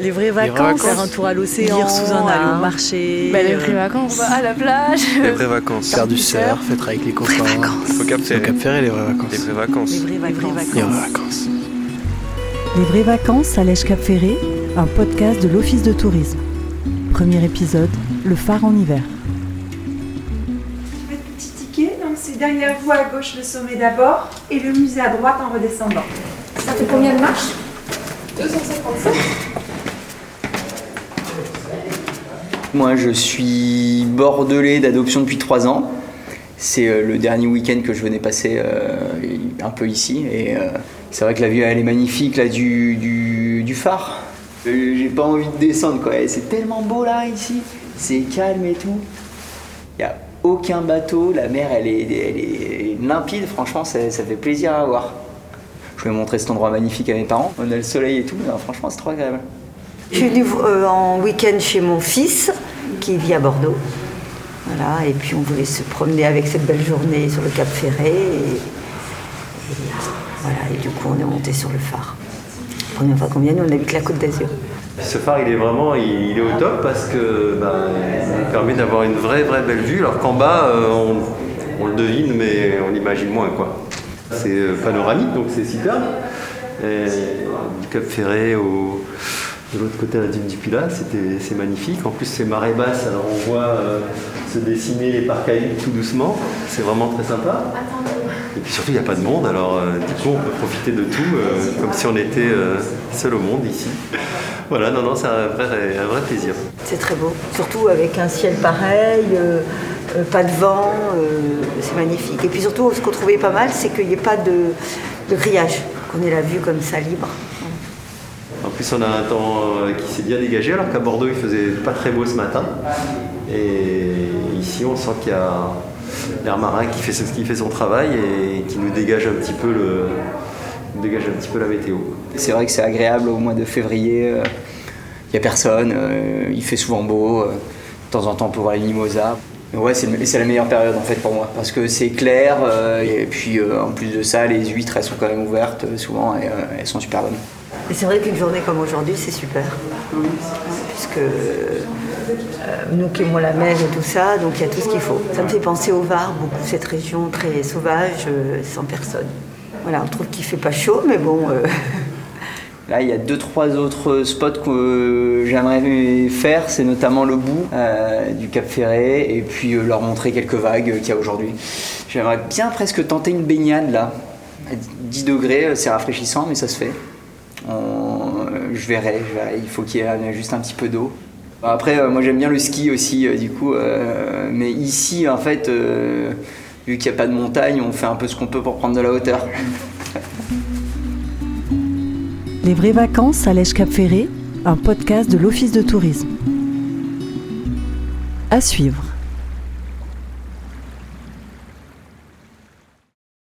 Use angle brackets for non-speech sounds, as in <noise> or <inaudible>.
Les vraies vacances, faire un tour à l'océan, lire sous un aller arbre. au marché. Bah, les euh, vraies vacances. On va à la plage. Les vraies vacances. Faire du surf, être avec les copains. Au. Cap Ferré, les vraies vacances. Les vraies vacances. Les vraies vacances. Les vraies vacances. Les vraies vacances à l'Èche Cap Ferré, un podcast de l'Office de tourisme. Premier épisode, le phare en hiver. Petit ticket, donc c'est derrière vous à gauche le sommet d'abord et le musée à droite en redescendant. Ça fait combien de marches? Moi, je suis bordelais d'adoption depuis trois ans. C'est euh, le dernier week-end que je venais passer euh, un peu ici. Et euh, c'est vrai que la vue, elle est magnifique, là, du, du, phare. J'ai pas envie de descendre, quoi. C'est tellement beau, là, ici. C'est calme et tout. Il n'y a aucun bateau. La mer, elle est, elle est limpide. Franchement, ça, ça fait plaisir à voir. Je vais montrer cet endroit magnifique à mes parents. On a le soleil et tout. Non, franchement, c'est trop agréable. Je suis venue euh, en week-end chez mon fils qui vit à Bordeaux. Voilà, et puis on voulait se promener avec cette belle journée sur le Cap Ferré. Et, et, voilà, et du coup on est monté sur le phare. Première fois qu'on vient, nous on habite la Côte d'Azur. Ce phare, il est vraiment il, il est au top parce que bah, il permet d'avoir une vraie, vraie belle vue. Alors qu'en bas, euh, on, on le devine, mais on l'imagine moins, quoi. C'est euh, panoramique, donc c'est superbe. Et du Cap Ferré au, de l'autre côté à la dune du Pilat, c'était, c'est magnifique. En plus, c'est marée basse, alors on voit euh, se dessiner les huit tout doucement. C'est vraiment très sympa. Et puis surtout, il n'y a pas de monde, alors euh, du coup, on peut profiter de tout euh, comme si on était seul au monde ici. Voilà, non, non, c'est un vrai, un vrai plaisir. C'est très beau, surtout avec un ciel pareil, euh, pas de vent, euh, c'est magnifique. Et puis surtout, ce qu'on trouvait pas mal, c'est qu'il n'y ait pas de, de grillage, qu'on ait la vue comme ça libre. En plus, on a un temps euh, qui s'est bien dégagé, alors qu'à Bordeaux, il faisait pas très beau ce matin. Et ici, on sent qu'il y a l'air marin qui fait, qui fait son travail et qui nous dégage un petit peu, le, dégage un petit peu la météo. C'est vrai que c'est agréable au mois de février. Il n'y a personne, il fait souvent beau. de temps en temps, on peut voir les mimosas. Ouais, c'est la meilleure période en fait pour moi parce que c'est clair euh, et puis euh, en plus de ça, les huîtres elles sont quand même ouvertes euh, souvent et elles sont super bonnes. Et c'est vrai qu'une journée comme aujourd'hui, c'est super. Puisque nous qui aimons la mer et tout ça, donc il y a tout ce qu'il faut. Ça me fait penser au Var, beaucoup cette région très sauvage, sans personne. Voilà, on trouve qu'il fait pas chaud, mais bon, <laughs> Là, il y a deux trois autres spots que j'aimerais faire, c'est notamment le bout euh, du Cap Ferré et puis euh, leur montrer quelques vagues qu'il y a aujourd'hui. J'aimerais bien presque tenter une baignade là. À 10 degrés, euh, c'est rafraîchissant, mais ça se fait. On- euh, je verrai, il faut qu'il y ait juste un petit peu d'eau. Après, euh, moi j'aime bien le ski aussi, euh, du coup. euh, mais ici, en fait, euh, vu qu'il n'y a pas de montagne, on fait un peu ce qu'on peut pour prendre de la hauteur. Les vraies vacances à l'Èche Cap Ferré, un podcast de l'Office de tourisme. À suivre.